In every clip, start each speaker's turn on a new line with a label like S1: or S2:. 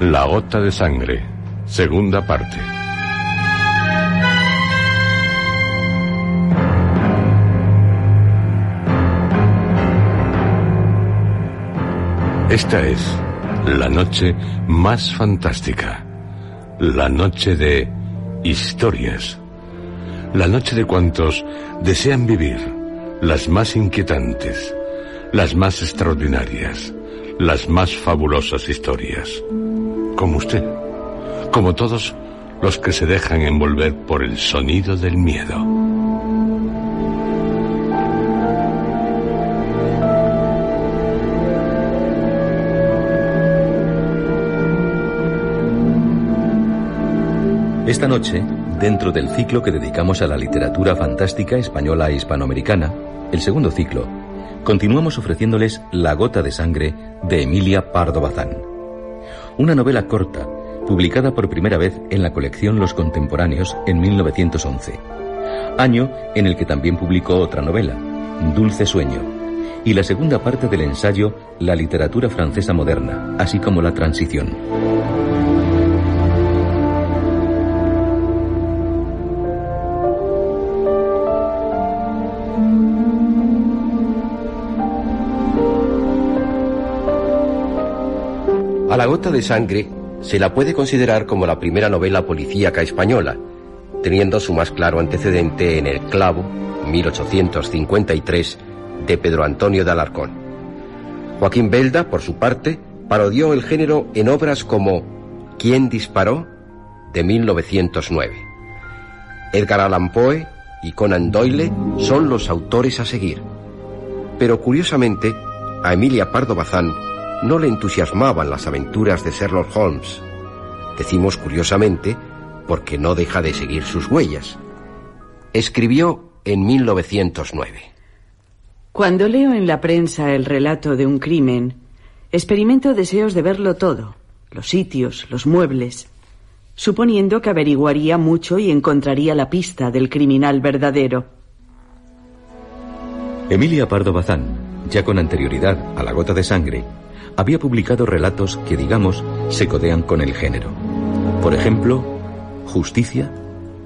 S1: La gota de sangre, segunda parte. Esta es la noche más fantástica, la noche de historias, la noche de cuantos desean vivir las más inquietantes, las más extraordinarias, las más fabulosas historias. Como usted, como todos los que se dejan envolver por el sonido del miedo.
S2: Esta noche, dentro del ciclo que dedicamos a la literatura fantástica española e hispanoamericana, el segundo ciclo, continuamos ofreciéndoles La gota de sangre de Emilia Pardo Bazán. Una novela corta, publicada por primera vez en la colección Los Contemporáneos en 1911, año en el que también publicó otra novela, Dulce Sueño, y la segunda parte del ensayo La literatura francesa moderna, así como la transición.
S3: La gota de sangre se la puede considerar como la primera novela policíaca española, teniendo su más claro antecedente en El clavo, 1853, de Pedro Antonio de Alarcón. Joaquín Belda, por su parte, parodió el género en obras como ¿Quién disparó? de 1909. Edgar Allan Poe y Conan Doyle son los autores a seguir. Pero curiosamente, a Emilia Pardo Bazán no le entusiasmaban las aventuras de Sherlock Holmes. Decimos curiosamente porque no deja de seguir sus huellas. Escribió en 1909.
S4: Cuando leo en la prensa el relato de un crimen, experimento deseos de verlo todo, los sitios, los muebles, suponiendo que averiguaría mucho y encontraría la pista del criminal verdadero.
S2: Emilia Pardo Bazán, ya con anterioridad a La gota de sangre, había publicado relatos que, digamos, se codean con el género. Por ejemplo, Justicia,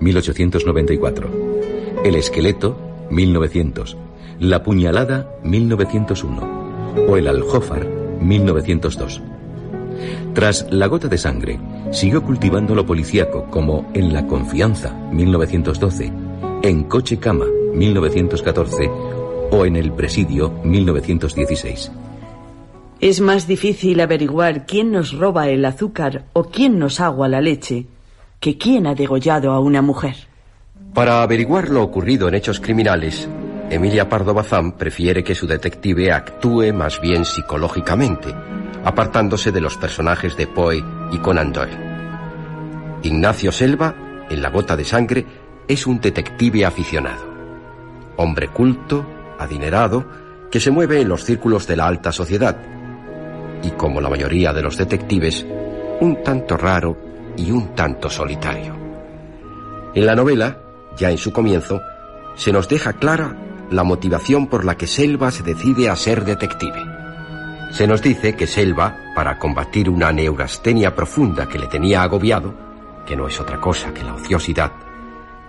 S2: 1894. El esqueleto, 1900. La puñalada, 1901. O el aljófar, 1902. Tras La gota de sangre, siguió cultivando lo policíaco como En la confianza, 1912, En coche cama, 1914 o En el presidio, 1916.
S4: Es más difícil averiguar quién nos roba el azúcar o quién nos agua la leche que quién ha degollado a una mujer.
S3: Para averiguar lo ocurrido en hechos criminales, Emilia Pardo Bazán prefiere que su detective actúe más bien psicológicamente, apartándose de los personajes de Poe y Conan Doyle. Ignacio Selva, en La gota de sangre, es un detective aficionado. Hombre culto, adinerado, que se mueve en los círculos de la alta sociedad, y como la mayoría de los detectives, un tanto raro y un tanto solitario. En la novela, ya en su comienzo, se nos deja clara la motivación por la que Selva se decide a ser detective. Se nos dice que Selva, para combatir una neurastenia profunda que le tenía agobiado, que no es otra cosa que la ociosidad,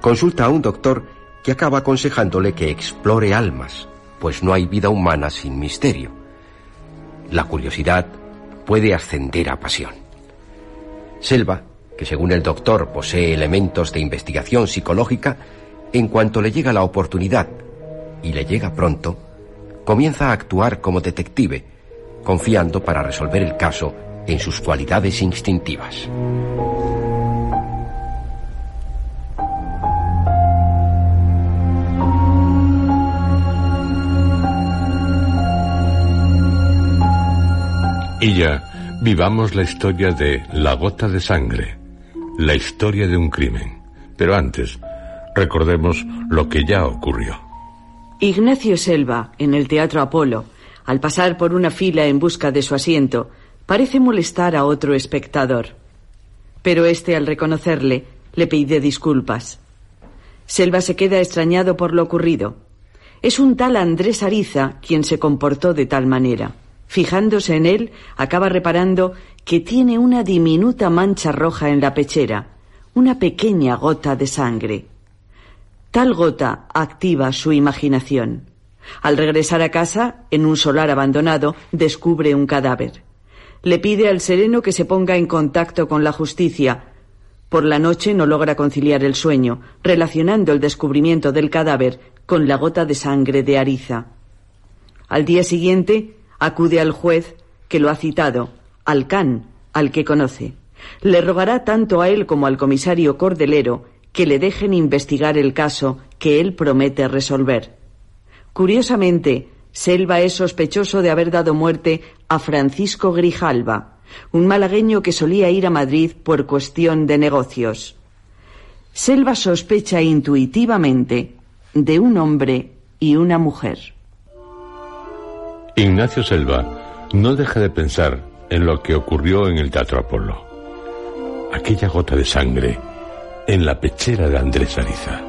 S3: consulta a un doctor que acaba aconsejándole que explore almas, pues no hay vida humana sin misterio la curiosidad puede ascender a pasión. Selva, que según el doctor posee elementos de investigación psicológica, en cuanto le llega la oportunidad, y le llega pronto, comienza a actuar como detective, confiando para resolver el caso en sus cualidades instintivas.
S1: Y ya vivamos la historia de La gota de sangre, la historia de un crimen. Pero antes, recordemos lo que ya ocurrió.
S4: Ignacio Selva, en el Teatro Apolo, al pasar por una fila en busca de su asiento, parece molestar a otro espectador. Pero este, al reconocerle, le pide disculpas. Selva se queda extrañado por lo ocurrido. Es un tal Andrés Ariza quien se comportó de tal manera. Fijándose en él, acaba reparando que tiene una diminuta mancha roja en la pechera, una pequeña gota de sangre. Tal gota activa su imaginación. Al regresar a casa, en un solar abandonado, descubre un cadáver. Le pide al sereno que se ponga en contacto con la justicia. Por la noche no logra conciliar el sueño, relacionando el descubrimiento del cadáver con la gota de sangre de Ariza. Al día siguiente, acude al juez que lo ha citado, al can, al que conoce. Le rogará tanto a él como al comisario Cordelero que le dejen investigar el caso que él promete resolver. Curiosamente, Selva es sospechoso de haber dado muerte a Francisco Grijalva, un malagueño que solía ir a Madrid por cuestión de negocios. Selva sospecha intuitivamente de un hombre y una mujer.
S1: Ignacio Selva no deja de pensar en lo que ocurrió en el Teatro Apolo. Aquella gota de sangre en la pechera de Andrés Ariza.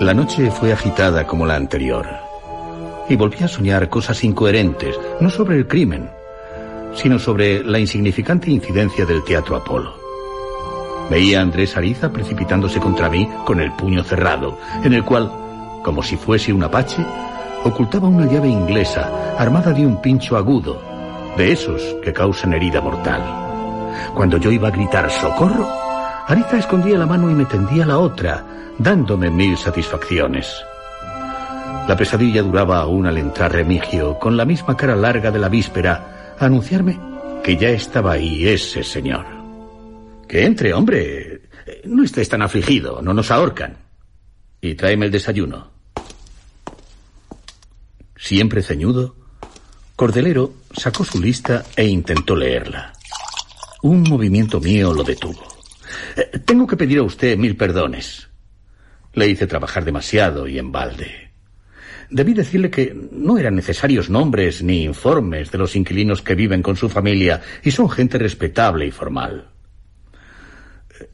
S5: La noche fue agitada como la anterior. Y volví a soñar cosas incoherentes, no sobre el crimen, sino sobre la insignificante incidencia del Teatro Apolo. Veía a Andrés Ariza precipitándose contra mí con el puño cerrado, en el cual, como si fuese un apache, ocultaba una llave inglesa armada de un pincho agudo, de esos que causan herida mortal. Cuando yo iba a gritar socorro, Ariza escondía la mano y me tendía la otra, dándome mil satisfacciones. La pesadilla duraba aún al entrar Remigio, con la misma cara larga de la víspera, anunciarme que ya estaba ahí ese señor. Que entre, hombre. No estés tan afligido, no nos ahorcan. Y tráeme el desayuno. Siempre ceñudo, Cordelero sacó su lista e intentó leerla. Un movimiento mío lo detuvo. Eh, tengo que pedir a usted mil perdones. Le hice trabajar demasiado y en balde. Debí decirle que no eran necesarios nombres ni informes de los inquilinos que viven con su familia y son gente respetable y formal.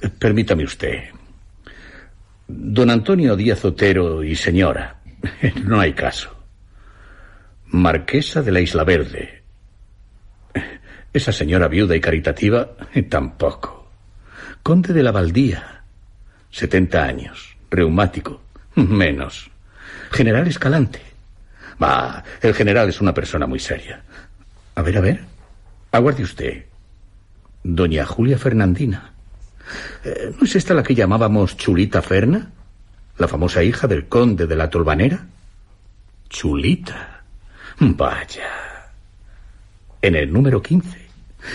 S5: Eh, permítame usted. Don Antonio Díaz Otero y señora. No hay caso. Marquesa de la Isla Verde. Esa señora viuda y caritativa, tampoco. Conde de la Baldía. Setenta años. Reumático. Menos. General Escalante. Va, el general es una persona muy seria. A ver, a ver. Aguarde usted. Doña Julia Fernandina. Eh, ¿No es esta la que llamábamos Chulita Ferna? ¿La famosa hija del conde de la Tolvanera? Chulita. Vaya. En el número 15.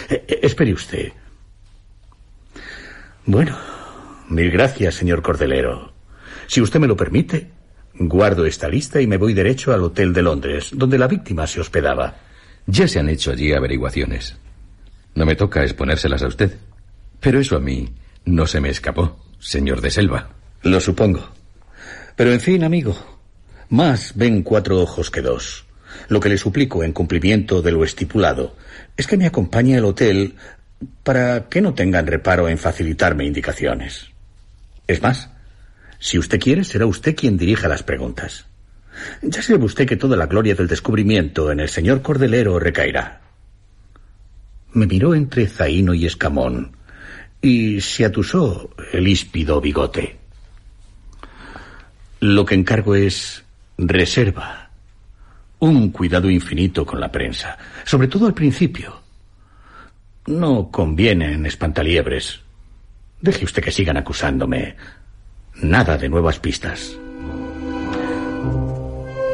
S5: Eh, eh, espere usted. Bueno, mil gracias, señor Cordelero. Si usted me lo permite, Guardo esta lista y me voy derecho al Hotel de Londres, donde la víctima se hospedaba.
S2: Ya se han hecho allí averiguaciones. No me toca exponérselas a usted. Pero eso a mí no se me escapó, señor de Selva.
S5: Lo supongo. Pero en fin, amigo, más ven cuatro ojos que dos. Lo que le suplico en cumplimiento de lo estipulado es que me acompañe al hotel para que no tengan reparo en facilitarme indicaciones. Es más, si usted quiere, será usted quien dirija las preguntas. Ya sabe usted que toda la gloria del descubrimiento en el señor Cordelero recaerá. Me miró entre zaino y escamón y se atusó el híspido bigote. Lo que encargo es reserva. Un cuidado infinito con la prensa, sobre todo al principio. No convienen espantaliebres. Deje usted que sigan acusándome. Nada de nuevas pistas.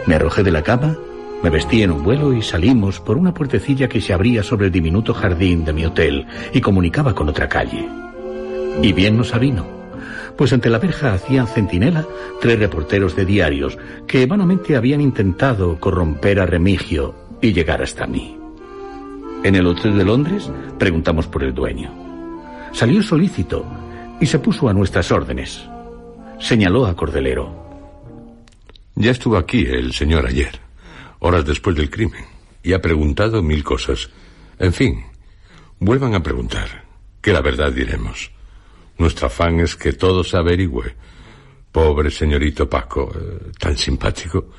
S5: Me arrojé de la cama, me vestí en un vuelo y salimos por una puertecilla que se abría sobre el diminuto jardín de mi hotel y comunicaba con otra calle. Y bien nos avino, pues ante la verja hacían centinela tres reporteros de diarios que vanamente habían intentado corromper a Remigio y llegar hasta mí. En el hotel de Londres preguntamos por el dueño. Salió solícito y se puso a nuestras órdenes. Señaló a Cordelero.
S1: Ya estuvo aquí el señor ayer, horas después del crimen, y ha preguntado mil cosas. En fin, vuelvan a preguntar, que la verdad diremos. Nuestro afán es que todo se averigüe. Pobre señorito Paco, eh, tan simpático.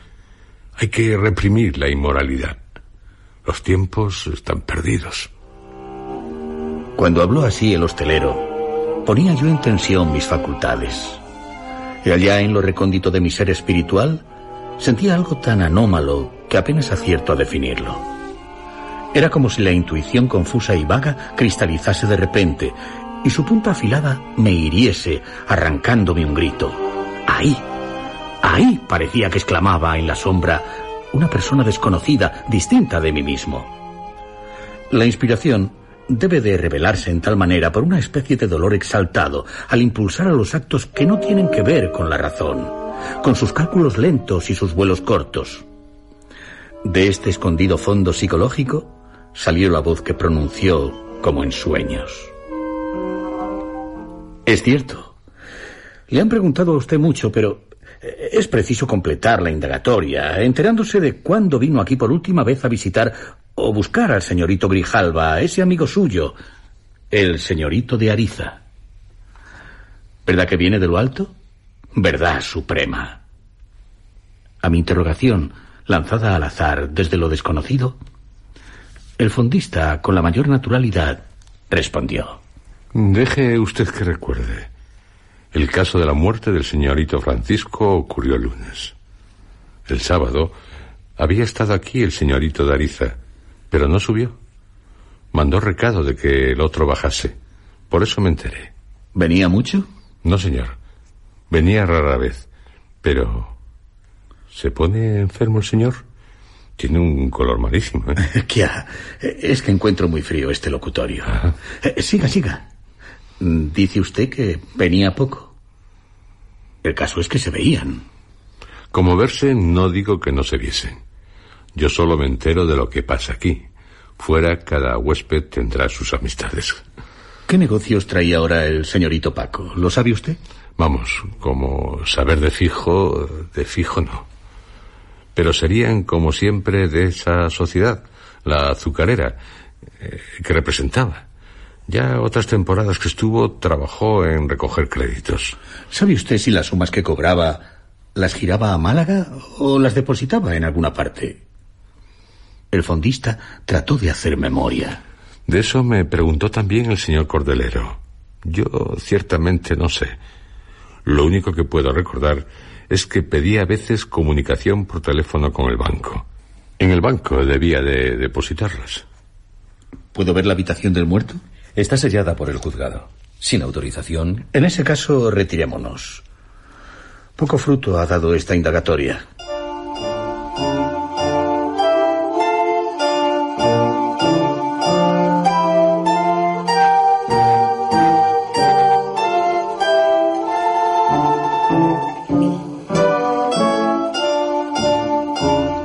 S1: Hay que reprimir la inmoralidad. Los tiempos están perdidos.
S5: Cuando habló así el hostelero, ponía yo en tensión mis facultades. Y allá en lo recóndito de mi ser espiritual, sentía algo tan anómalo que apenas acierto a definirlo. Era como si la intuición confusa y vaga cristalizase de repente y su punta afilada me hiriese, arrancándome un grito. Ahí, ahí parecía que exclamaba en la sombra una persona desconocida, distinta de mí mismo. La inspiración debe de revelarse en tal manera por una especie de dolor exaltado al impulsar a los actos que no tienen que ver con la razón, con sus cálculos lentos y sus vuelos cortos. De este escondido fondo psicológico salió la voz que pronunció como en sueños. Es cierto. Le han preguntado a usted mucho, pero es preciso completar la indagatoria, enterándose de cuándo vino aquí por última vez a visitar o buscar al señorito Grijalva, ese amigo suyo, el señorito de Ariza. ¿Verdad que viene de lo alto? Verdad suprema. A mi interrogación, lanzada al azar desde lo desconocido, el fondista, con la mayor naturalidad, respondió.
S1: Deje usted que recuerde. El caso de la muerte del señorito Francisco ocurrió el lunes. El sábado había estado aquí el señorito Dariza, pero no subió. Mandó recado de que el otro bajase. Por eso me enteré.
S5: ¿Venía mucho?
S1: No, señor. Venía rara vez. Pero... ¿Se pone enfermo el señor? Tiene un color malísimo. ¿eh?
S5: Es que encuentro muy frío este locutorio. Eh, siga, siga. Dice usted que venía poco. El caso es que se veían.
S1: Como verse, no digo que no se viesen. Yo solo me entero de lo que pasa aquí. Fuera, cada huésped tendrá sus amistades.
S5: ¿Qué negocios traía ahora el señorito Paco? ¿Lo sabe usted?
S1: Vamos, como saber de fijo, de fijo no. Pero serían, como siempre, de esa sociedad, la azucarera, eh, que representaba. Ya otras temporadas que estuvo trabajó en recoger créditos.
S5: ¿Sabe usted si las sumas que cobraba las giraba a Málaga o las depositaba en alguna parte? El fondista trató de hacer memoria.
S1: De eso me preguntó también el señor Cordelero. Yo ciertamente no sé. Lo único que puedo recordar es que pedía a veces comunicación por teléfono con el banco. En el banco debía de depositarlas.
S5: ¿Puedo ver la habitación del muerto?
S6: Está sellada por el juzgado. Sin autorización.
S5: En ese caso, retirémonos. Poco fruto ha dado esta indagatoria.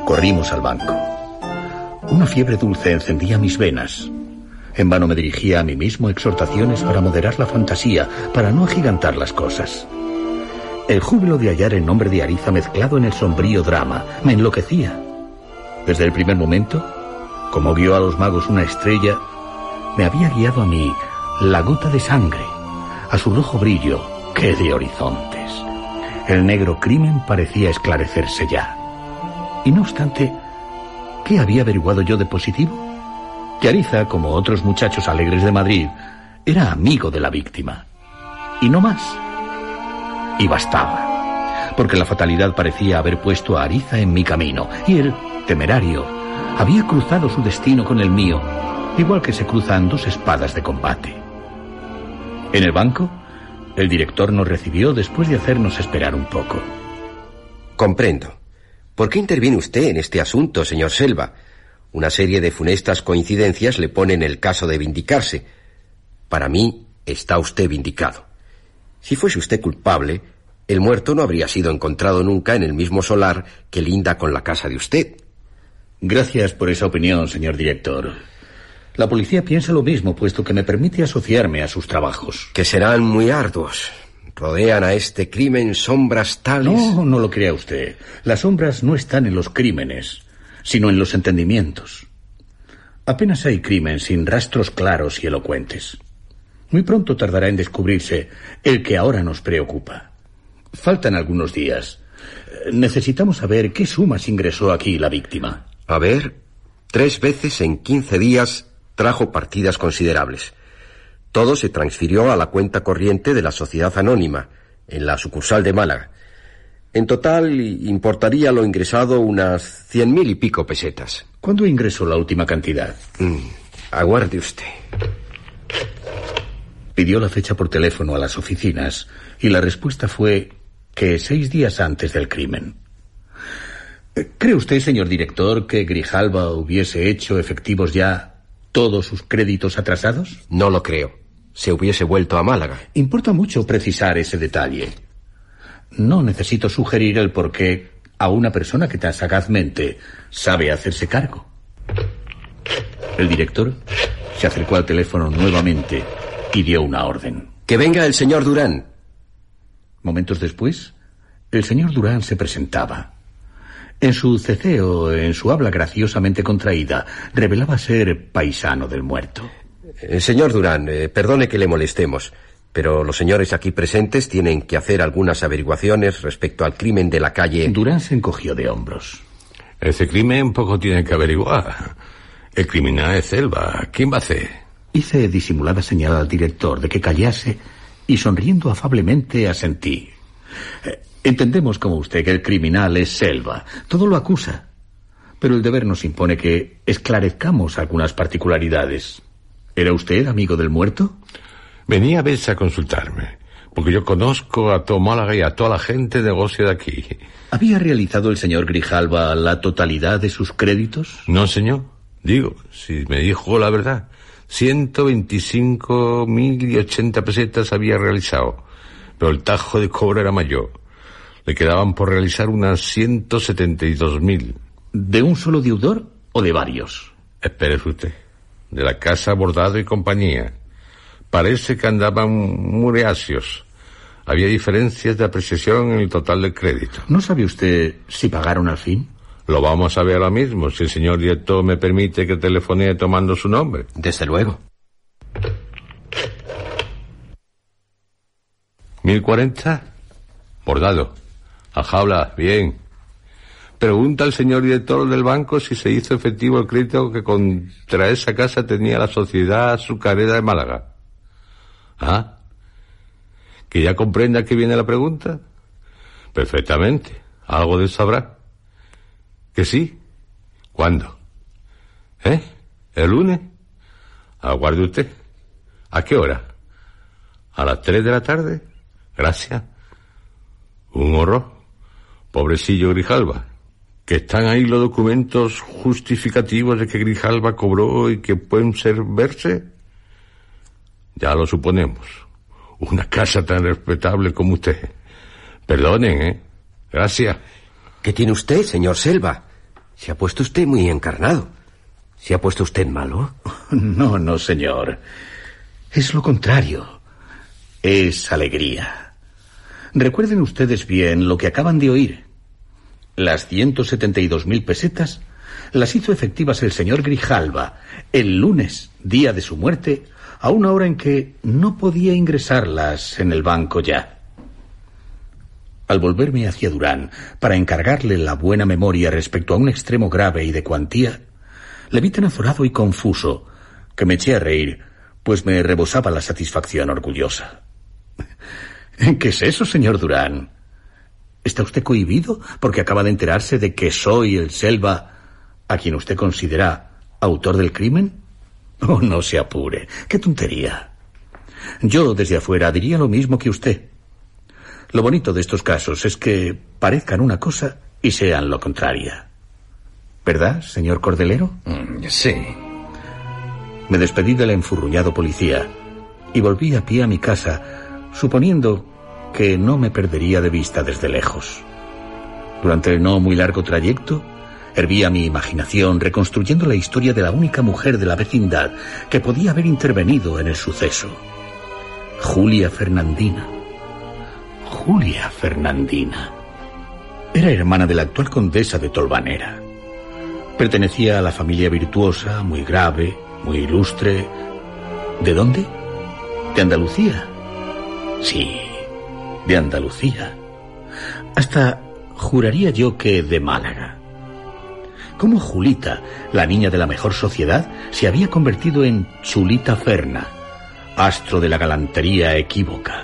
S5: Corrimos al banco. Una fiebre dulce encendía mis venas. En vano me dirigía a mí mismo exhortaciones para moderar la fantasía, para no agigantar las cosas. El júbilo de hallar el nombre de Ariza mezclado en el sombrío drama me enloquecía. Desde el primer momento, como vio a los magos una estrella, me había guiado a mí la gota de sangre, a su rojo brillo, que de horizontes. El negro crimen parecía esclarecerse ya. Y no obstante, ¿qué había averiguado yo de positivo? Que Ariza, como otros muchachos alegres de Madrid, era amigo de la víctima. Y no más. Y bastaba. porque la fatalidad parecía haber puesto a Ariza en mi camino, y él, temerario, había cruzado su destino con el mío, igual que se cruzan dos espadas de combate. En el banco, el director nos recibió después de hacernos esperar un poco.
S3: Comprendo. ¿Por qué interviene usted en este asunto, señor Selva? Una serie de funestas coincidencias le ponen el caso de vindicarse. Para mí, está usted vindicado. Si fuese usted culpable, el muerto no habría sido encontrado nunca en el mismo solar que linda con la casa de usted.
S5: Gracias por esa opinión, señor director. La policía piensa lo mismo, puesto que me permite asociarme a sus trabajos.
S3: Que serán muy arduos. Rodean a este crimen sombras tales.
S5: No, no lo crea usted. Las sombras no están en los crímenes, sino en los entendimientos. Apenas hay crimen sin rastros claros y elocuentes. Muy pronto tardará en descubrirse el que ahora nos preocupa. Faltan algunos días. Necesitamos saber qué sumas ingresó aquí la víctima.
S3: A ver, tres veces en quince días trajo partidas considerables. Todo se transfirió a la cuenta corriente de la sociedad anónima, en la sucursal de Málaga. En total importaría lo ingresado unas cien mil y pico pesetas.
S5: ¿Cuándo ingresó la última cantidad?
S3: Mm, aguarde usted.
S5: Pidió la fecha por teléfono a las oficinas y la respuesta fue que seis días antes del crimen. ¿Cree usted, señor director, que Grijalba hubiese hecho efectivos ya todos sus créditos atrasados?
S3: No lo creo. Se hubiese vuelto a Málaga.
S5: Importa mucho precisar ese detalle. No necesito sugerir el por qué a una persona que tan sagazmente sabe hacerse cargo. El director se acercó al teléfono nuevamente y dio una orden.
S3: Que venga el señor Durán.
S5: Momentos después, el señor Durán se presentaba. En su ceceo, en su habla graciosamente contraída, revelaba ser paisano del muerto.
S3: Eh, señor Durán, eh, perdone que le molestemos, pero los señores aquí presentes tienen que hacer algunas averiguaciones respecto al crimen de la calle.
S5: Durán se encogió de hombros.
S1: Ese crimen poco tiene que averiguar. El criminal es Selva. ¿Quién va a hacer?
S5: Hice disimulada señal al director de que callase y sonriendo afablemente asentí. Eh, Entendemos como usted que el criminal es Selva. Todo lo acusa. Pero el deber nos impone que esclarezcamos algunas particularidades. ¿Era usted amigo del muerto?
S1: Venía a veces a consultarme, porque yo conozco a todo Málaga y a toda la gente de negocio de aquí.
S5: ¿Había realizado el señor Grijalva la totalidad de sus créditos?
S1: No, señor. Digo, si me dijo la verdad. Ciento veinticinco mil y ochenta pesetas había realizado, pero el tajo de cobro era mayor. Le quedaban por realizar unas ciento setenta y dos mil.
S5: ¿De un solo deudor o de varios?
S1: Espérese usted. De la casa Bordado y compañía. Parece que andaban mureacios. Había diferencias de apreciación en el total del crédito.
S5: ¿No sabe usted si pagaron al fin?
S1: Lo vamos a ver ahora mismo, si el señor director me permite que telefonee tomando su nombre.
S3: Desde luego.
S1: ¿Mil cuarenta? Bordado. A jaula, bien. Pregunta al señor director del banco si se hizo efectivo el crédito que contra esa casa tenía la sociedad azucarera de Málaga. ¿Ah? ¿Que ya comprenda que viene la pregunta? Perfectamente. Algo de eso habrá. ¿Que sí? ¿Cuándo? ¿Eh? ¿El lunes? Aguarde usted. ¿A qué hora? ¿A las tres de la tarde? Gracias. Un horror. Pobrecillo Grijalva. Que están ahí los documentos justificativos de que Grijalva cobró y que pueden ser verse. Ya lo suponemos. Una casa tan respetable como usted. Perdonen, ¿eh? Gracias.
S3: ¿Qué tiene usted, señor Selva? Se ha puesto usted muy encarnado. ¿Se ha puesto usted malo?
S5: No, no, señor. Es lo contrario. Es alegría. Recuerden ustedes bien lo que acaban de oír. Las 172 mil pesetas las hizo efectivas el señor Grijalva el lunes, día de su muerte, a una hora en que no podía ingresarlas en el banco ya. Al volverme hacia Durán para encargarle la buena memoria respecto a un extremo grave y de cuantía, le vi tan azorado y confuso que me eché a reír, pues me rebosaba la satisfacción orgullosa. ¿Qué es eso, señor Durán? ¿Está usted cohibido porque acaba de enterarse de que soy el Selva a quien usted considera autor del crimen? Oh, no se apure. Qué tontería. Yo desde afuera diría lo mismo que usted. Lo bonito de estos casos es que parezcan una cosa y sean lo contraria. ¿Verdad, señor Cordelero?
S2: Mm, sí.
S5: Me despedí del enfurruñado policía y volví a pie a mi casa, suponiendo que no me perdería de vista desde lejos. Durante el no muy largo trayecto, hervía mi imaginación reconstruyendo la historia de la única mujer de la vecindad que podía haber intervenido en el suceso. Julia Fernandina. Julia Fernandina. Era hermana de la actual condesa de Tolvanera. Pertenecía a la familia virtuosa, muy grave, muy ilustre. ¿De dónde? ¿De Andalucía? Sí, de Andalucía. Hasta juraría yo que de Málaga. ¿Cómo Julita, la niña de la mejor sociedad, se había convertido en Chulita Ferna, astro de la galantería equívoca?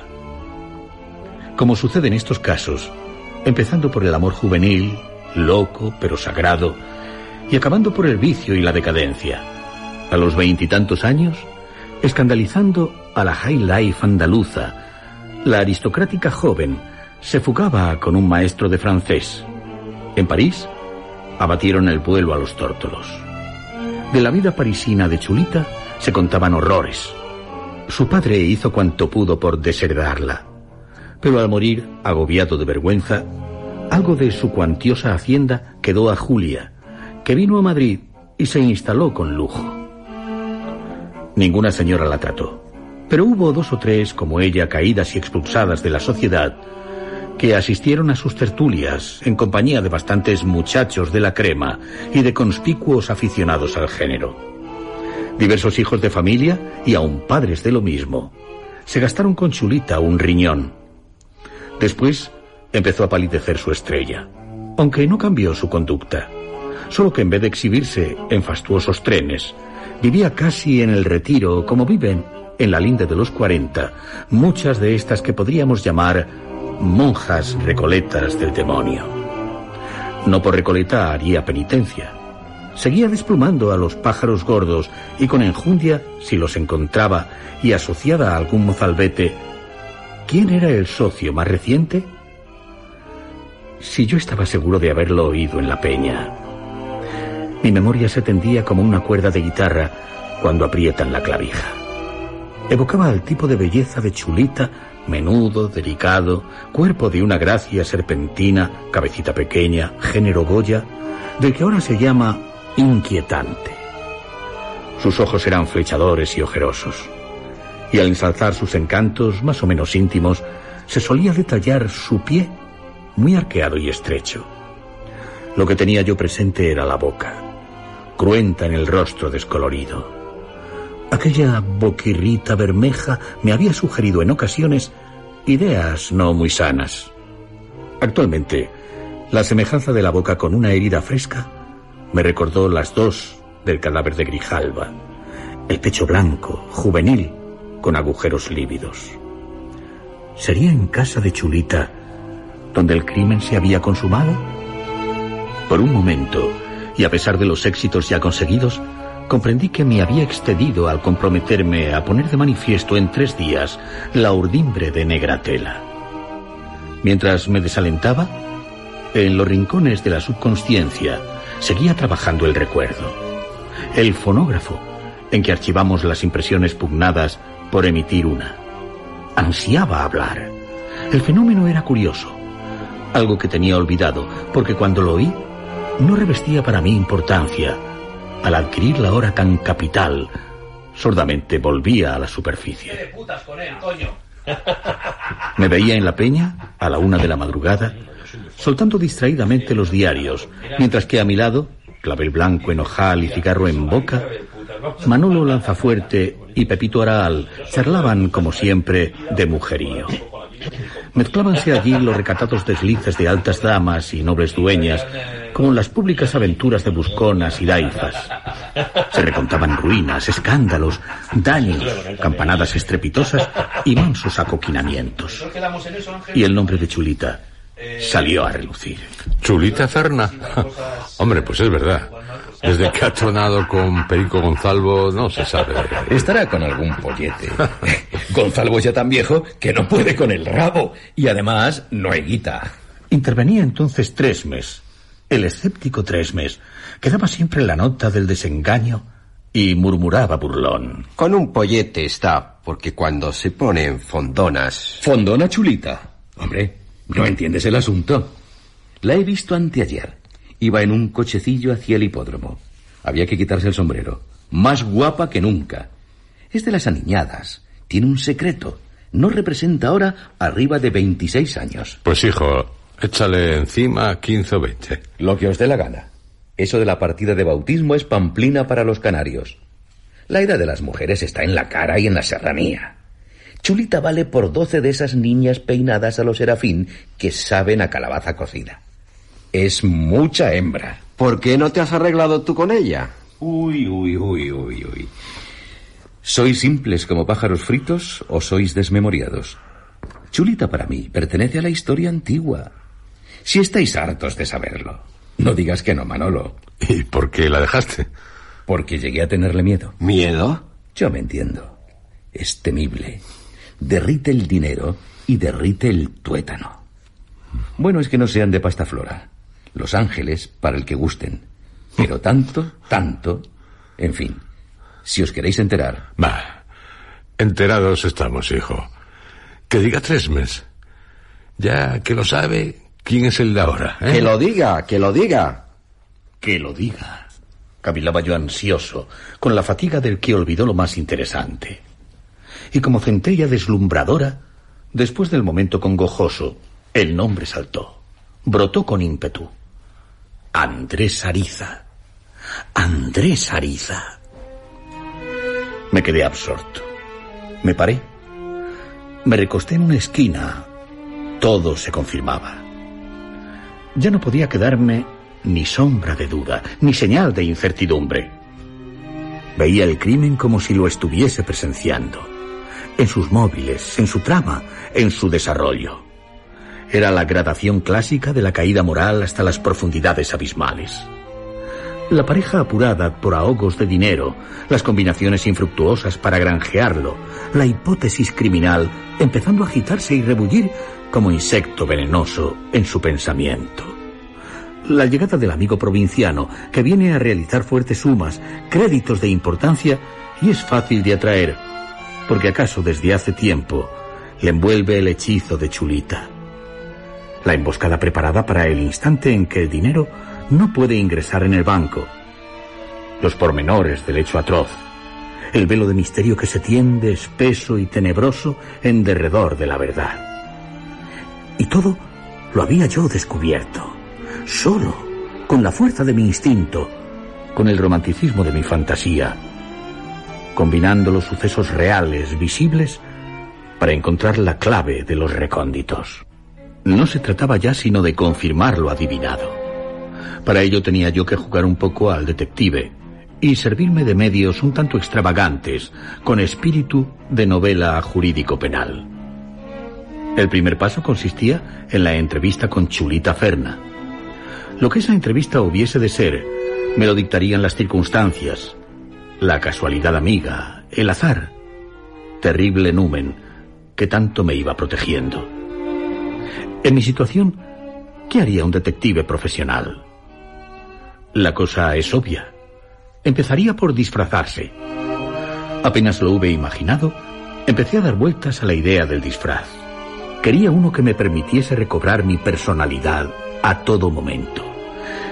S5: Como sucede en estos casos, empezando por el amor juvenil, loco pero sagrado, y acabando por el vicio y la decadencia. A los veintitantos años, escandalizando a la high life andaluza, la aristocrática joven se fugaba con un maestro de francés. En París, abatieron el vuelo a los tórtolos. De la vida parisina de Chulita se contaban horrores. Su padre hizo cuanto pudo por desheredarla, pero al morir, agobiado de vergüenza, algo de su cuantiosa hacienda quedó a Julia, que vino a Madrid y se instaló con lujo. Ninguna señora la trató, pero hubo dos o tres como ella caídas y expulsadas de la sociedad que asistieron a sus tertulias en compañía de bastantes muchachos de la crema y de conspicuos aficionados al género. Diversos hijos de familia y aun padres de lo mismo se gastaron con Chulita un riñón. Después empezó a palidecer su estrella, aunque no cambió su conducta, solo que en vez de exhibirse en fastuosos trenes, vivía casi en el retiro como viven en la linde de los 40 muchas de estas que podríamos llamar monjas recoletas del demonio. No por recoleta haría penitencia. Seguía desplumando a los pájaros gordos y con enjundia, si los encontraba y asociada a algún mozalbete, ¿quién era el socio más reciente? Si yo estaba seguro de haberlo oído en la peña. Mi memoria se tendía como una cuerda de guitarra cuando aprietan la clavija. Evocaba al tipo de belleza de chulita menudo, delicado, cuerpo de una gracia serpentina, cabecita pequeña, género Goya, del que ahora se llama inquietante. Sus ojos eran flechadores y ojerosos, y al ensalzar sus encantos más o menos íntimos, se solía detallar su pie muy arqueado y estrecho. Lo que tenía yo presente era la boca, cruenta en el rostro descolorido. Aquella boquirrita bermeja me había sugerido en ocasiones ideas no muy sanas. Actualmente, la semejanza de la boca con una herida fresca me recordó las dos del cadáver de Grijalva, el pecho blanco, juvenil, con agujeros lívidos. ¿Sería en casa de Chulita donde el crimen se había consumado? Por un momento, y a pesar de los éxitos ya conseguidos, comprendí que me había excedido al comprometerme a poner de manifiesto en tres días la urdimbre de negra tela. Mientras me desalentaba, en los rincones de la subconsciencia seguía trabajando el recuerdo. El fonógrafo, en que archivamos las impresiones pugnadas por emitir una. Ansiaba hablar. El fenómeno era curioso, algo que tenía olvidado, porque cuando lo oí, no revestía para mí importancia, al adquirir la hora tan capital, sordamente volvía a la superficie. Me veía en la peña, a la una de la madrugada, soltando distraídamente los diarios, mientras que a mi lado, clavel blanco en ojal y cigarro en boca, Manolo Lanzafuerte y Pepito Araal charlaban, como siempre, de mujerío. Mezclábanse allí los recatados deslices de altas damas y nobles dueñas con las públicas aventuras de busconas y daifas. Se recontaban ruinas, escándalos, daños, campanadas estrepitosas y mansos acoquinamientos. Y el nombre de Chulita salió a relucir.
S1: ¿Chulita Ferna? Hombre, pues es verdad. Desde que ha tronado con Perico Gonzalvo, no se sabe.
S2: Estará con algún pollete. Gonzalvo es ya tan viejo que no puede con el rabo. Y además, no hay guita.
S5: Intervenía entonces Tresmes, el escéptico Tresmes, que daba siempre la nota del desengaño y murmuraba burlón.
S3: Con un pollete está, porque cuando se pone en fondonas...
S2: Fondona chulita. Hombre, no entiendes el asunto. La he visto anteayer. Iba en un cochecillo hacia el hipódromo. Había que quitarse el sombrero. Más guapa que nunca. Es de las aniñadas. Tiene un secreto. No representa ahora arriba de 26 años.
S1: Pues hijo, échale encima 15 o 20.
S2: Lo que os dé la gana. Eso de la partida de bautismo es pamplina para los canarios. La edad de las mujeres está en la cara y en la serranía. Chulita vale por doce de esas niñas peinadas a los serafín que saben a calabaza cocida. Es mucha hembra.
S3: ¿Por qué no te has arreglado tú con ella?
S2: Uy, uy, uy, uy, uy. ¿Sois simples como pájaros fritos o sois desmemoriados? Chulita para mí pertenece a la historia antigua. Si estáis hartos de saberlo, no digas que no, Manolo.
S1: ¿Y por qué la dejaste?
S2: Porque llegué a tenerle miedo.
S3: ¿Miedo?
S2: Yo me entiendo. Es temible. Derrite el dinero y derrite el tuétano. Bueno es que no sean de pasta flora. Los Ángeles para el que gusten. Pero tanto, tanto. En fin, si os queréis enterar.
S1: Va. Enterados estamos, hijo. Que diga Tresmes. Ya que lo sabe, ¿quién es el de ahora?
S3: eh? Que lo diga, que lo diga.
S5: Que lo diga. Cavilaba yo ansioso, con la fatiga del que olvidó lo más interesante. Y como centella deslumbradora, después del momento congojoso, el nombre saltó. Brotó con ímpetu. Andrés Ariza. Andrés Ariza. Me quedé absorto. Me paré. Me recosté en una esquina. Todo se confirmaba. Ya no podía quedarme ni sombra de duda, ni señal de incertidumbre. Veía el crimen como si lo estuviese presenciando. En sus móviles, en su trama, en su desarrollo. Era la gradación clásica de la caída moral hasta las profundidades abismales. La pareja apurada por ahogos de dinero, las combinaciones infructuosas para granjearlo, la hipótesis criminal empezando a agitarse y rebullir como insecto venenoso en su pensamiento. La llegada del amigo provinciano que viene a realizar fuertes sumas, créditos de importancia y es fácil de atraer, porque acaso desde hace tiempo le envuelve el hechizo de chulita la emboscada preparada para el instante en que el dinero no puede ingresar en el banco, los pormenores del hecho atroz, el velo de misterio que se tiende espeso y tenebroso en derredor de la verdad. Y todo lo había yo descubierto, solo, con la fuerza de mi instinto, con el romanticismo de mi fantasía, combinando los sucesos reales, visibles, para encontrar la clave de los recónditos. No se trataba ya sino de confirmar lo adivinado. Para ello tenía yo que jugar un poco al detective y servirme de medios un tanto extravagantes, con espíritu de novela jurídico-penal. El primer paso consistía en la entrevista con Chulita Ferna. Lo que esa entrevista hubiese de ser, me lo dictarían las circunstancias, la casualidad amiga, el azar, terrible numen que tanto me iba protegiendo. En mi situación, ¿qué haría un detective profesional? La cosa es obvia. Empezaría por disfrazarse. Apenas lo hube imaginado, empecé a dar vueltas a la idea del disfraz. Quería uno que me permitiese recobrar mi personalidad a todo momento,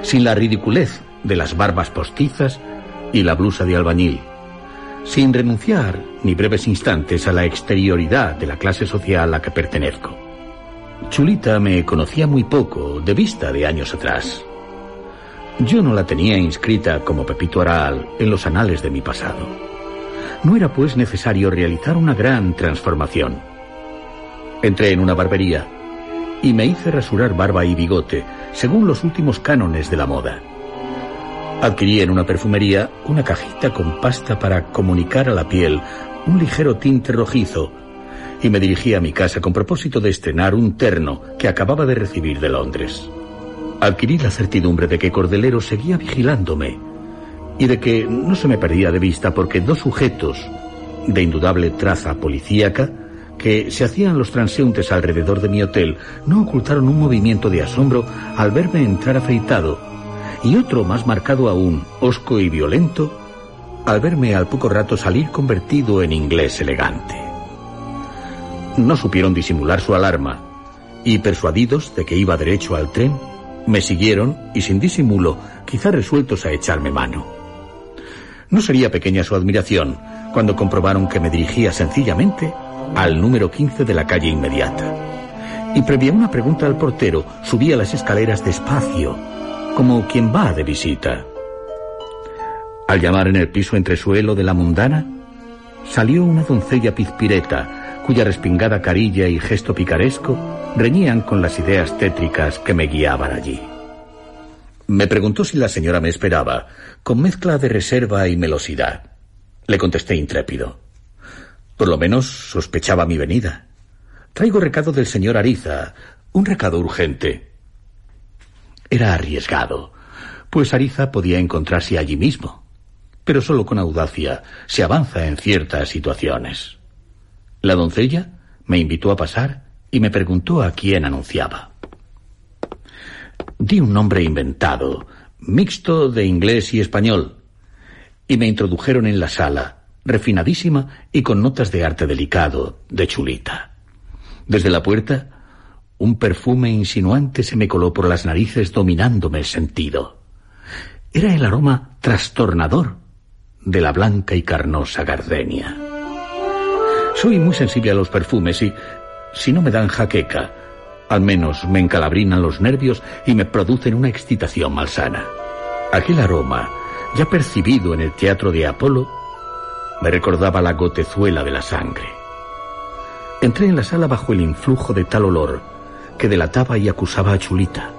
S5: sin la ridiculez de las barbas postizas y la blusa de albañil, sin renunciar ni breves instantes a la exterioridad de la clase social a que pertenezco. Chulita me conocía muy poco, de vista de años atrás. Yo no la tenía inscrita como Pepito Aral en los anales de mi pasado. No era pues necesario realizar una gran transformación. Entré en una barbería y me hice rasurar barba y bigote según los últimos cánones de la moda. Adquirí en una perfumería una cajita con pasta para comunicar a la piel un ligero tinte rojizo y me dirigí a mi casa con propósito de estrenar un terno que acababa de recibir de Londres. Adquirí la certidumbre de que Cordelero seguía vigilándome y de que no se me perdía de vista porque dos sujetos de indudable traza policíaca que se hacían los transeúntes alrededor de mi hotel no ocultaron un movimiento de asombro al verme entrar afeitado y otro más marcado aún, hosco y violento, al verme al poco rato salir convertido en inglés elegante. No supieron disimular su alarma y persuadidos de que iba derecho al tren, me siguieron y sin disimulo, quizá resueltos a echarme mano. No sería pequeña su admiración cuando comprobaron que me dirigía sencillamente al número 15 de la calle inmediata. Y previa una pregunta al portero, subía las escaleras despacio, como quien va de visita. Al llamar en el piso entresuelo de la mundana, salió una doncella pizpireta, cuya respingada carilla y gesto picaresco reñían con las ideas tétricas que me guiaban allí. Me preguntó si la señora me esperaba, con mezcla de reserva y melosidad. Le contesté intrépido. Por lo menos sospechaba mi venida. Traigo recado del señor Ariza, un recado urgente. Era arriesgado, pues Ariza podía encontrarse allí mismo, pero solo con audacia se avanza en ciertas situaciones. La doncella me invitó a pasar y me preguntó a quién anunciaba. Di un nombre inventado, mixto de inglés y español, y me introdujeron en la sala, refinadísima y con notas de arte delicado, de chulita. Desde la puerta, un perfume insinuante se me coló por las narices dominándome el sentido. Era el aroma trastornador de la blanca y carnosa gardenia. Soy muy sensible a los perfumes y, si no me dan jaqueca, al menos me encalabrinan los nervios y me producen una excitación malsana. Aquel aroma, ya percibido en el teatro de Apolo, me recordaba la gotezuela de la sangre. Entré en la sala bajo el influjo de tal olor que delataba y acusaba a Chulita.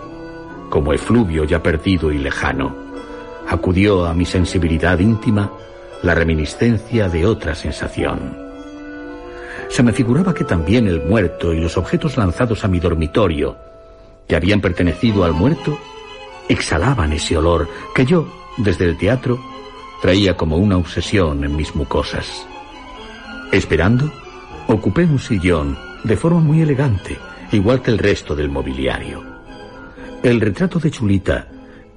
S5: Como efluvio ya perdido y lejano, acudió a mi sensibilidad íntima la reminiscencia de otra sensación. Se me figuraba que también el muerto y los objetos lanzados a mi dormitorio, que habían pertenecido al muerto, exhalaban ese olor que yo, desde el teatro, traía como una obsesión en mis mucosas. Esperando, ocupé un sillón de forma muy elegante, igual que el resto del mobiliario. El retrato de Chulita,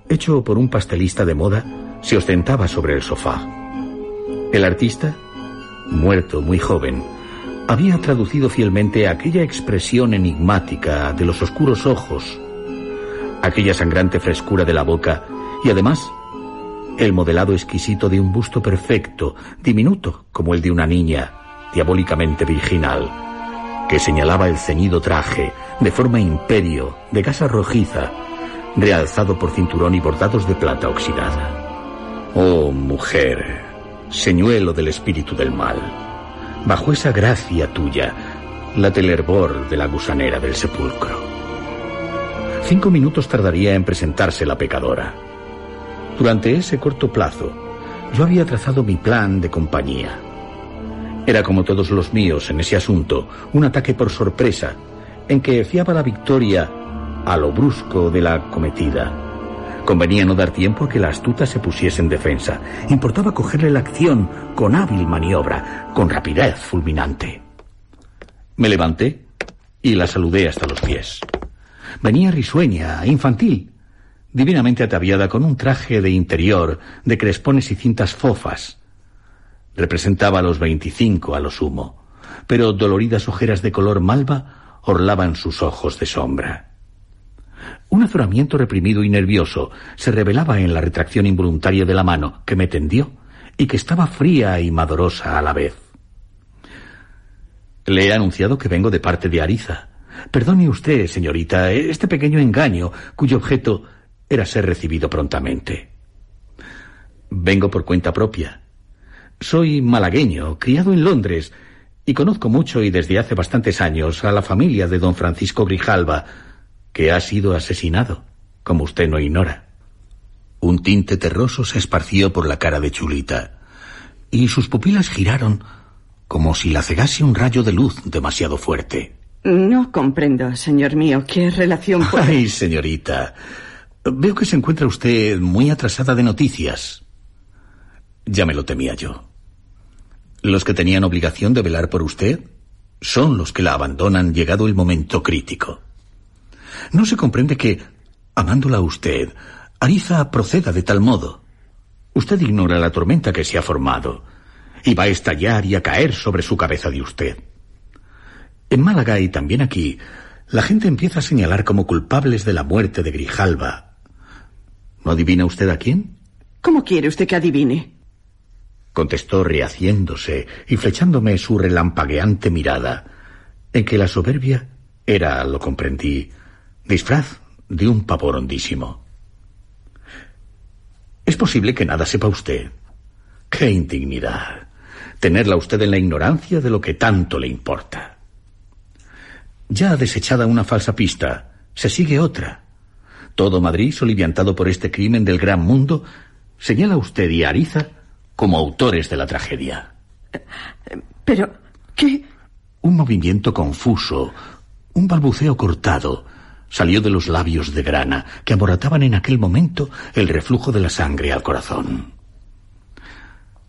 S5: hecho por un pastelista de moda, se ostentaba sobre el sofá. El artista, muerto muy joven, había traducido fielmente aquella expresión enigmática de los oscuros ojos, aquella sangrante frescura de la boca y además el modelado exquisito de un busto perfecto, diminuto como el de una niña, diabólicamente virginal, que señalaba el ceñido traje, de forma imperio, de gasa rojiza, realzado por cinturón y bordados de plata oxidada. Oh, mujer, señuelo del espíritu del mal, bajo esa gracia tuya, late el hervor de la gusanera del sepulcro. Cinco minutos tardaría en presentarse la pecadora. Durante ese corto plazo, yo había trazado mi plan de compañía. Era como todos los míos en ese asunto, un ataque por sorpresa, en que fiaba la victoria a lo brusco de la cometida. Convenía no dar tiempo a que la astuta se pusiese en defensa. Importaba cogerle la acción con hábil maniobra, con rapidez fulminante. Me levanté y la saludé hasta los pies. Venía risueña, infantil, divinamente ataviada con un traje de interior de crespones y cintas fofas. Representaba a los veinticinco a lo sumo, pero doloridas ojeras de color malva orlaban sus ojos de sombra. Un azoramiento reprimido y nervioso se revelaba en la retracción involuntaria de la mano que me tendió y que estaba fría y madorosa a la vez. Le he anunciado que vengo de parte de Ariza. Perdone usted, señorita, este pequeño engaño, cuyo objeto era ser recibido prontamente. Vengo por cuenta propia. Soy malagueño, criado en Londres, y conozco mucho y desde hace bastantes años a la familia de don Francisco Grijalva, que ha sido asesinado, como usted no ignora. Un tinte terroso se esparció por la cara de Chulita, y sus pupilas giraron como si la cegase un rayo de luz demasiado fuerte.
S4: No comprendo, señor mío, qué relación puede...
S5: Ay, señorita. Veo que se encuentra usted muy atrasada de noticias. Ya me lo temía yo. Los que tenían obligación de velar por usted son los que la abandonan llegado el momento crítico. No se comprende que, amándola a usted, Ariza proceda de tal modo. Usted ignora la tormenta que se ha formado y va a estallar y a caer sobre su cabeza de usted. En Málaga y también aquí, la gente empieza a señalar como culpables de la muerte de Grijalva. ¿No adivina usted a quién?
S4: ¿Cómo quiere usted que adivine?
S5: Contestó rehaciéndose y flechándome su relampagueante mirada, en que la soberbia era, lo comprendí, disfraz de un pavor hondísimo. Es posible que nada sepa usted. ¡Qué indignidad! Tenerla usted en la ignorancia de lo que tanto le importa. Ya desechada una falsa pista, se sigue otra. Todo Madrid, soliviantado por este crimen del gran mundo, señala a usted y a Ariza como autores de la tragedia.
S4: Pero, ¿qué?
S5: Un movimiento confuso, un balbuceo cortado, salió de los labios de grana que amorataban en aquel momento el reflujo de la sangre al corazón.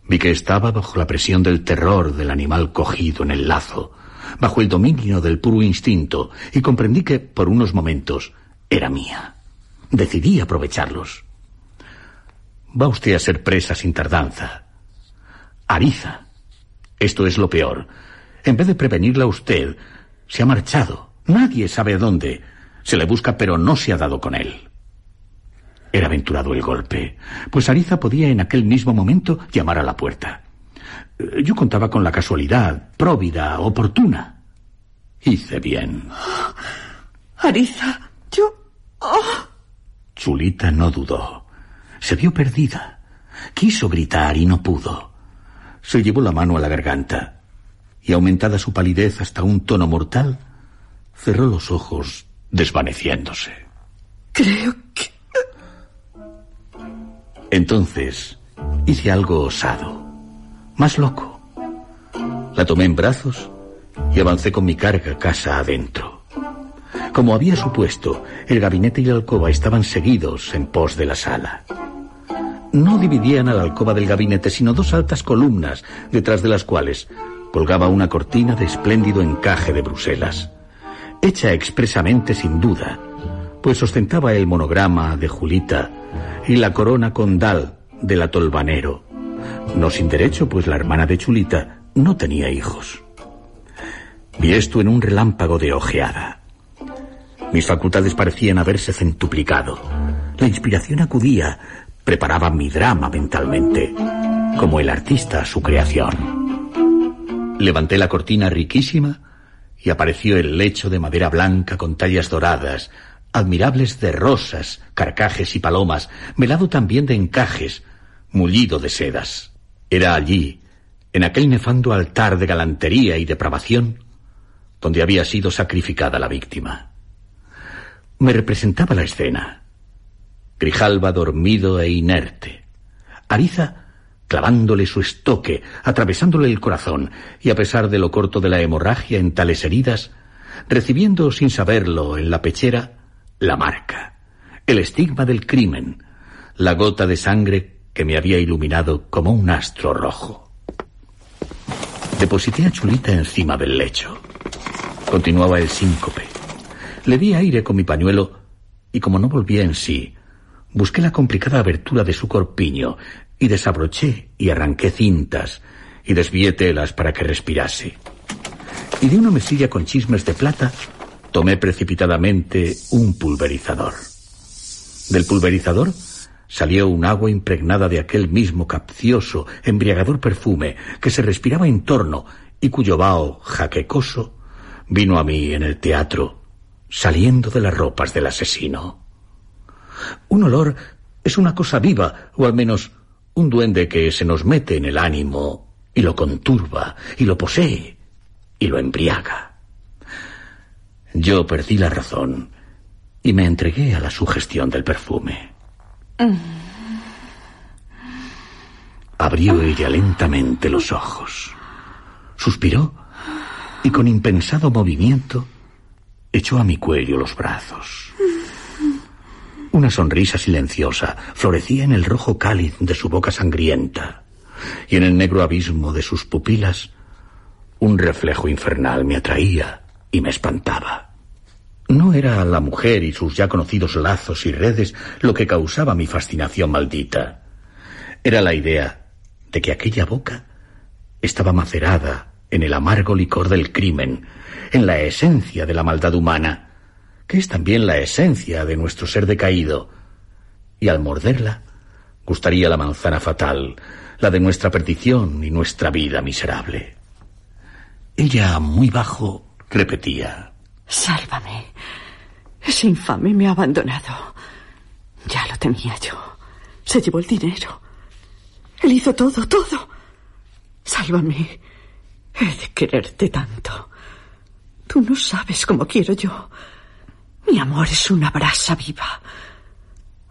S5: Vi que estaba bajo la presión del terror del animal cogido en el lazo, bajo el dominio del puro instinto, y comprendí que, por unos momentos, era mía. Decidí aprovecharlos. Va usted a ser presa sin tardanza. Ariza. Esto es lo peor. En vez de prevenirla usted, se ha marchado. Nadie sabe dónde. Se le busca, pero no se ha dado con él. Era aventurado el golpe, pues Ariza podía en aquel mismo momento llamar a la puerta. Yo contaba con la casualidad, próvida, oportuna. Hice bien.
S4: Ariza, yo... Oh.
S5: Chulita no dudó. Se vio perdida. Quiso gritar y no pudo. Se llevó la mano a la garganta y, aumentada su palidez hasta un tono mortal, cerró los ojos desvaneciéndose.
S4: Creo que...
S5: Entonces hice algo osado, más loco. La tomé en brazos y avancé con mi carga casa adentro. Como había supuesto, el gabinete y la alcoba estaban seguidos en pos de la sala. No dividían a la alcoba del gabinete, sino dos altas columnas, detrás de las cuales colgaba una cortina de espléndido encaje de Bruselas hecha expresamente sin duda, pues ostentaba el monograma de Julita y la corona condal del atolvanero, no sin derecho, pues la hermana de Chulita no tenía hijos. Vi esto en un relámpago de ojeada. Mis facultades parecían haberse centuplicado. La inspiración acudía, preparaba mi drama mentalmente, como el artista su creación. Levanté la cortina riquísima y apareció el lecho de madera blanca con tallas doradas, admirables de rosas, carcajes y palomas, velado también de encajes, mullido de sedas. Era allí, en aquel nefando altar de galantería y depravación, donde había sido sacrificada la víctima. Me representaba la escena. Grijalba dormido e inerte. Ariza clavándole su estoque, atravesándole el corazón, y a pesar de lo corto de la hemorragia en tales heridas, recibiendo sin saberlo en la pechera la marca, el estigma del crimen, la gota de sangre que me había iluminado como un astro rojo. Deposité a Chulita encima del lecho. Continuaba el síncope. Le di aire con mi pañuelo y como no volvía en sí, busqué la complicada abertura de su corpiño y desabroché y arranqué cintas y desvié telas para que respirase. Y de una mesilla con chismes de plata tomé precipitadamente un pulverizador. Del pulverizador salió un agua impregnada de aquel mismo capcioso, embriagador perfume que se respiraba en torno y cuyo vaho jaquecoso vino a mí en el teatro, saliendo de las ropas del asesino. Un olor es una cosa viva, o al menos un duende que se nos mete en el ánimo y lo conturba y lo posee y lo embriaga. Yo perdí la razón y me entregué a la sugestión del perfume. Abrió ella lentamente los ojos. Suspiró y con impensado movimiento echó a mi cuello los brazos. Una sonrisa silenciosa florecía en el rojo cáliz de su boca sangrienta y en el negro abismo de sus pupilas un reflejo infernal me atraía y me espantaba. No era la mujer y sus ya conocidos lazos y redes lo que causaba mi fascinación maldita. Era la idea de que aquella boca estaba macerada en el amargo licor del crimen, en la esencia de la maldad humana, que es también la esencia de nuestro ser decaído, y al morderla gustaría la manzana fatal, la de nuestra perdición y nuestra vida miserable. Ella, muy bajo, repetía.
S4: Sálvame. Ese infame me ha abandonado. Ya lo temía yo. Se llevó el dinero. Él hizo todo, todo. Sálvame. He de quererte tanto. Tú no sabes cómo quiero yo. Mi amor es una brasa viva.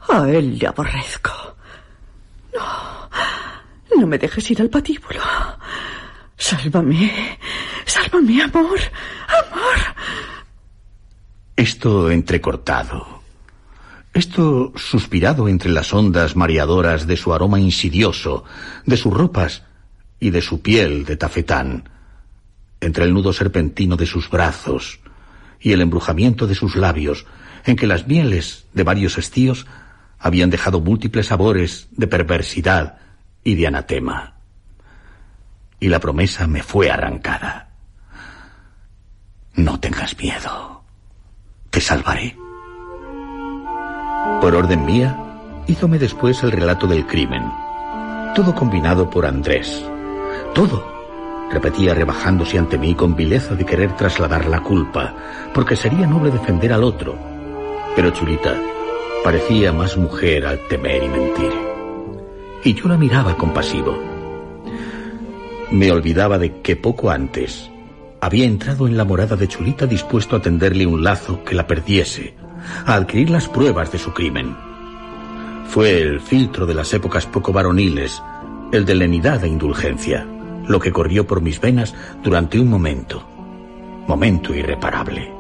S4: A él le aborrezco. No, no me dejes ir al patíbulo. Sálvame, sálvame, amor, amor.
S5: Esto entrecortado, esto suspirado entre las ondas mareadoras de su aroma insidioso, de sus ropas y de su piel de tafetán, entre el nudo serpentino de sus brazos y el embrujamiento de sus labios, en que las mieles de varios estíos habían dejado múltiples sabores de perversidad y de anatema y la promesa me fue arrancada. No tengas miedo. Te salvaré. Por orden mía, hízome después el relato del crimen. Todo combinado por Andrés. Todo. Repetía rebajándose ante mí con vileza de querer trasladar la culpa, porque sería noble defender al otro. Pero Chulita parecía más mujer al temer y mentir. Y yo la miraba compasivo me olvidaba de que poco antes había entrado en la morada de Chulita dispuesto a tenderle un lazo que la perdiese, a adquirir las pruebas de su crimen. Fue el filtro de las épocas poco varoniles, el de lenidad e indulgencia, lo que corrió por mis venas durante un momento, momento irreparable.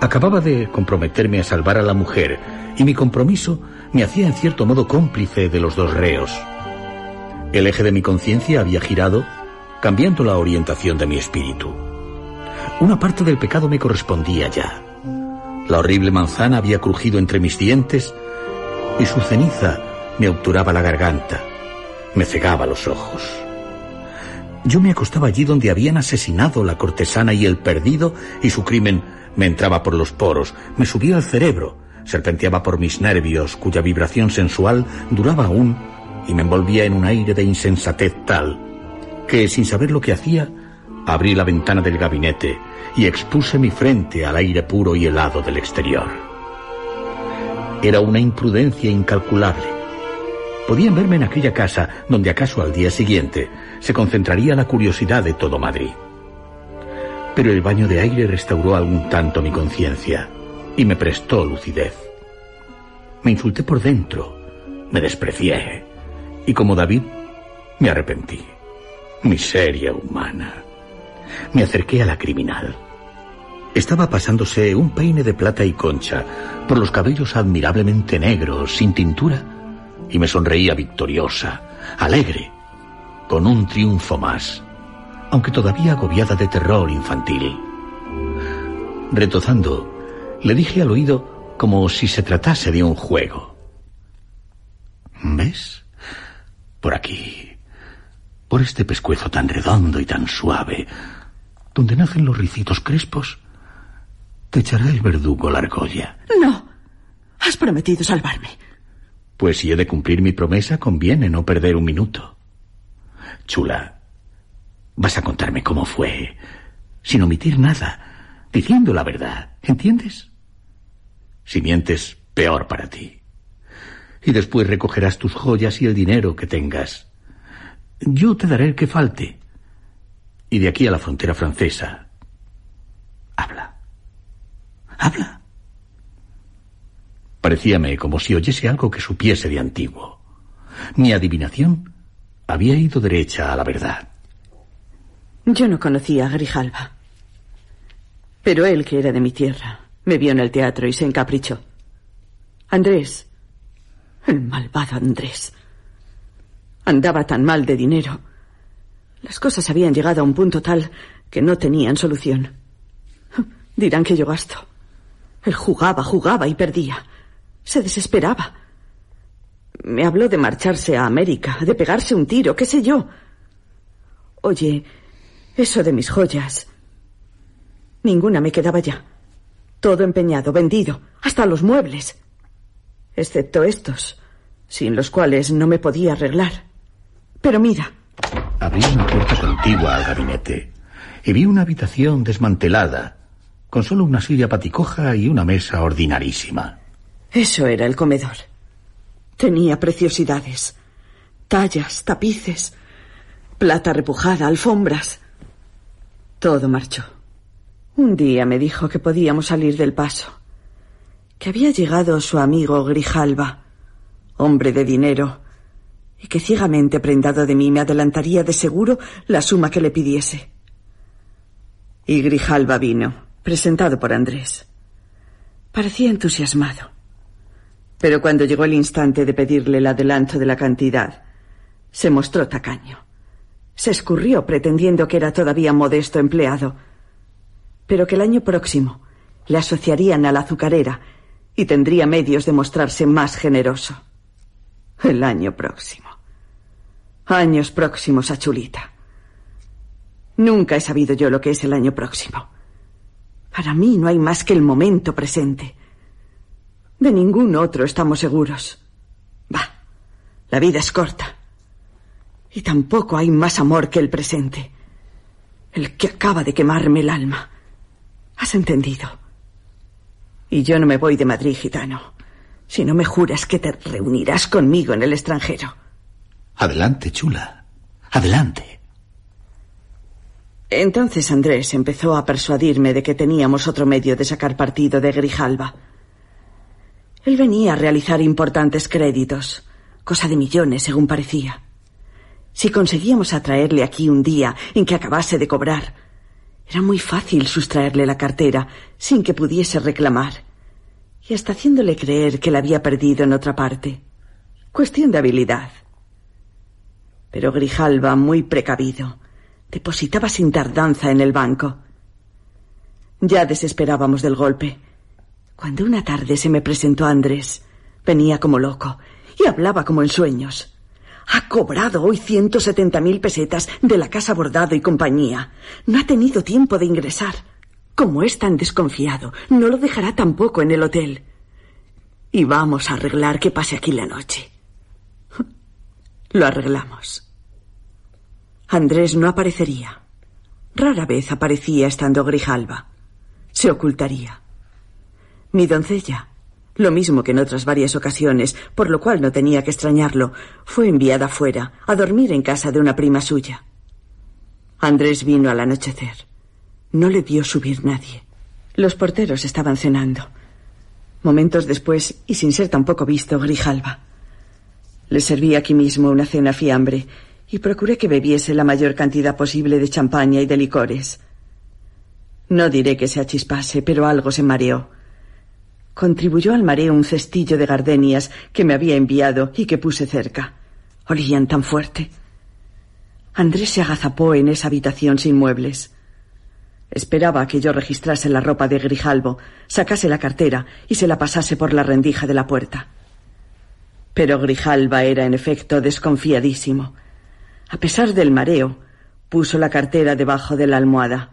S5: Acababa de comprometerme a salvar a la mujer y mi compromiso me hacía en cierto modo cómplice de los dos reos. El eje de mi conciencia había girado, cambiando la orientación de mi espíritu. Una parte del pecado me correspondía ya. La horrible manzana había crujido entre mis dientes y su ceniza me obturaba la garganta, me cegaba los ojos. Yo me acostaba allí donde habían asesinado la cortesana y el perdido y su crimen me entraba por los poros, me subía al cerebro, serpenteaba por mis nervios cuya vibración sensual duraba aún y me envolvía en un aire de insensatez tal que, sin saber lo que hacía, abrí la ventana del gabinete y expuse mi frente al aire puro y helado del exterior. Era una imprudencia incalculable. Podían verme en aquella casa donde acaso al día siguiente se concentraría la curiosidad de todo Madrid. Pero el baño de aire restauró algún tanto mi conciencia y me prestó lucidez. Me insulté por dentro, me desprecié, y como David, me arrepentí. Miseria humana. Me acerqué a la criminal. Estaba pasándose un peine de plata y concha por los cabellos admirablemente negros, sin tintura, y me sonreía victoriosa, alegre, con un triunfo más, aunque todavía agobiada de terror infantil. Retozando, le dije al oído como si se tratase de un juego. ¿Ves? Por aquí, por este pescuezo tan redondo y tan suave, donde nacen los ricitos crespos, te echará el verdugo la argolla.
S4: No. Has prometido salvarme.
S5: Pues si he de cumplir mi promesa, conviene no perder un minuto. Chula, vas a contarme cómo fue, sin omitir nada, diciendo la verdad, ¿entiendes? Si mientes, peor para ti y después recogerás tus joyas y el dinero que tengas. Yo te daré el que falte. Y de aquí a la frontera francesa. Habla. Habla. Parecíame como si oyese algo que supiese de antiguo. Mi adivinación había ido derecha a la verdad.
S4: Yo no conocía a Grijalva. Pero él, que era de mi tierra, me vio en el teatro y se encaprichó. Andrés, el malvado Andrés, andaba tan mal de dinero. Las cosas habían llegado a un punto tal que no tenían solución. Dirán que yo gasto. Él jugaba, jugaba y perdía. Se desesperaba. Me habló de marcharse a América, de pegarse un tiro, qué sé yo. Oye, eso de mis joyas. Ninguna me quedaba ya. Todo empeñado, vendido, hasta los muebles. Excepto estos, sin los cuales no me podía arreglar. Pero mira.
S5: Abrí una puerta contigua al gabinete y vi una habitación desmantelada, con solo una silla paticoja y una mesa ordinarísima.
S4: Eso era el comedor. Tenía preciosidades, tallas, tapices, plata repujada, alfombras. Todo marchó. Un día me dijo que podíamos salir del paso, que había llegado su amigo Grijalba, hombre de dinero, y que ciegamente prendado de mí me adelantaría de seguro la suma que le pidiese. Y Grijalba vino, presentado por Andrés. Parecía entusiasmado. Pero cuando llegó el instante de pedirle el adelanto de la cantidad, se mostró tacaño. Se escurrió pretendiendo que era todavía modesto empleado, pero que el año próximo le asociarían a la azucarera y tendría medios de mostrarse más generoso. El año próximo. Años próximos a Chulita. Nunca he sabido yo lo que es el año próximo. Para mí no hay más que el momento presente. De ningún otro estamos seguros. Va, la vida es corta. Y tampoco hay más amor que el presente. El que acaba de quemarme el alma. ¿Has entendido? Y yo no me voy de Madrid, gitano, si no me juras que te reunirás conmigo en el extranjero.
S5: Adelante, chula. Adelante.
S4: Entonces Andrés empezó a persuadirme de que teníamos otro medio de sacar partido de Grijalba. Él venía a realizar importantes créditos, cosa de millones, según parecía. Si conseguíamos atraerle aquí un día en que acabase de cobrar, era muy fácil sustraerle la cartera sin que pudiese reclamar, y hasta haciéndole creer que la había perdido en otra parte. Cuestión de habilidad. Pero Grijalva, muy precavido, depositaba sin tardanza en el banco. Ya desesperábamos del golpe, cuando una tarde se me presentó Andrés, venía como loco y hablaba como en sueños. Ha cobrado hoy ciento setenta mil pesetas de la casa Bordado y compañía. No ha tenido tiempo de ingresar. Como es tan desconfiado, no lo dejará tampoco en el hotel. Y vamos a arreglar que pase aquí la noche. Lo arreglamos. Andrés no aparecería. Rara vez aparecía estando Grijalba. Se ocultaría. Mi doncella, lo mismo que en otras varias ocasiones, por lo cual no tenía que extrañarlo, fue enviada fuera, a dormir en casa de una prima suya. Andrés vino al anochecer. No le vio subir nadie. Los porteros estaban cenando. Momentos después, y sin ser tampoco visto, Grijalba. Le serví aquí mismo una cena fiambre y procuré que bebiese la mayor cantidad posible de champaña y de licores. No diré que se achispase, pero algo se mareó. Contribuyó al mareo un cestillo de gardenias que me había enviado y que puse cerca. Olían tan fuerte. Andrés se agazapó en esa habitación sin muebles. Esperaba que yo registrase la ropa de Grijalvo, sacase la cartera y se la pasase por la rendija de la puerta. Pero Grijalva era en efecto desconfiadísimo. A pesar del mareo, puso la cartera debajo de la almohada.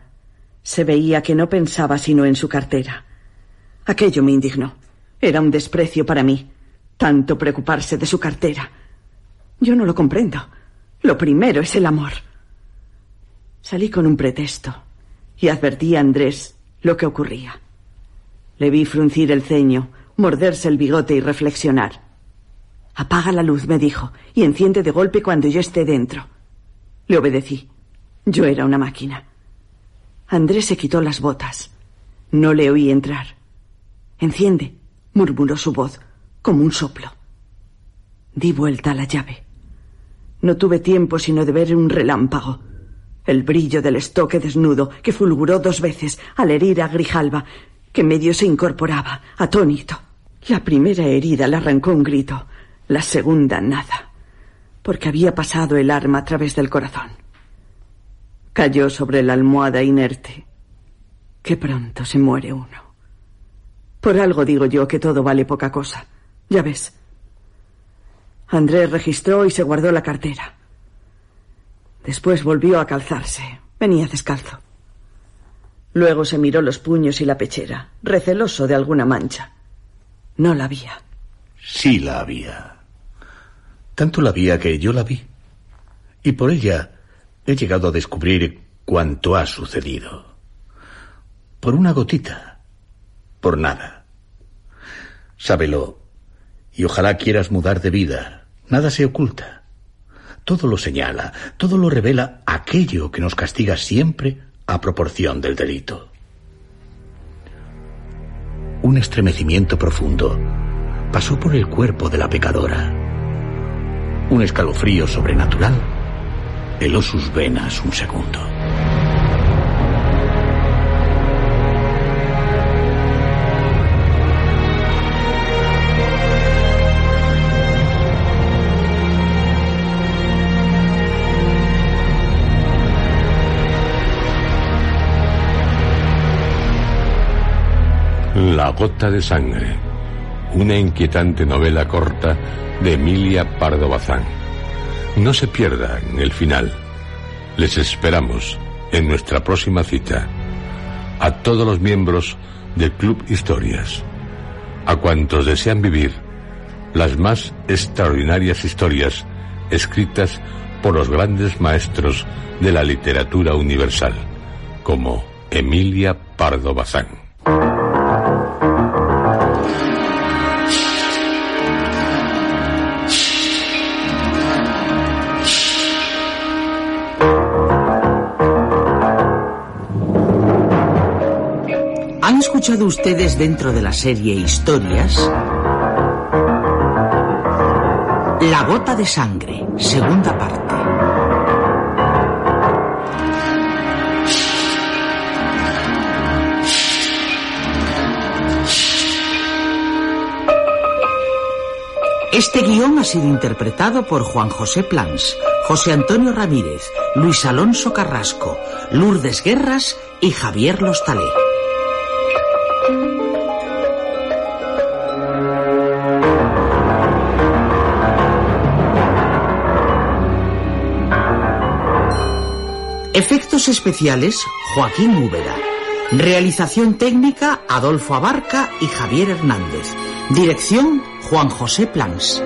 S4: Se veía que no pensaba sino en su cartera. Aquello me indignó. Era un desprecio para mí. Tanto preocuparse de su cartera. Yo no lo comprendo. Lo primero es el amor. Salí con un pretexto y advertí a Andrés lo que ocurría. Le vi fruncir el ceño, morderse el bigote y reflexionar. Apaga la luz, me dijo, y enciende de golpe cuando yo esté dentro. Le obedecí. Yo era una máquina. Andrés se quitó las botas. No le oí entrar. Enciende, murmuró su voz, como un soplo. Di vuelta a la llave. No tuve tiempo sino de ver un relámpago. El brillo del estoque desnudo que fulguró dos veces al herir a Grijalva, que medio se incorporaba, atónito. La primera herida le arrancó un grito, la segunda nada, porque había pasado el arma a través del corazón. Cayó sobre la almohada inerte. Qué pronto se muere uno. Por algo digo yo que todo vale poca cosa. Ya ves. Andrés registró y se guardó la cartera. Después volvió a calzarse. Venía descalzo. Luego se miró los puños y la pechera, receloso de alguna mancha. No la había.
S5: Sí la había. Tanto la había que yo la vi. Y por ella he llegado a descubrir cuánto ha sucedido. Por una gotita. Por nada. Sábelo. Y ojalá quieras mudar de vida. Nada se oculta. Todo lo señala, todo lo revela aquello que nos castiga siempre a proporción del delito. Un estremecimiento profundo pasó por el cuerpo de la pecadora. Un escalofrío sobrenatural heló sus venas un segundo.
S1: La gota de sangre, una inquietante novela corta de Emilia Pardo Bazán. No se pierdan el final. Les esperamos en nuestra próxima cita. A todos los miembros del Club Historias, a cuantos desean vivir las más extraordinarias historias escritas por los grandes maestros de la literatura universal, como Emilia Pardo Bazán.
S7: Ustedes dentro de la serie Historias? La gota de sangre, segunda parte. Este guion ha sido interpretado por Juan José Plans, José Antonio Ramírez, Luis Alonso Carrasco, Lourdes Guerras y Javier Lostalé. Efectos especiales, Joaquín Úbeda. Realización técnica, Adolfo Abarca y Javier Hernández. Dirección, Juan José Plans.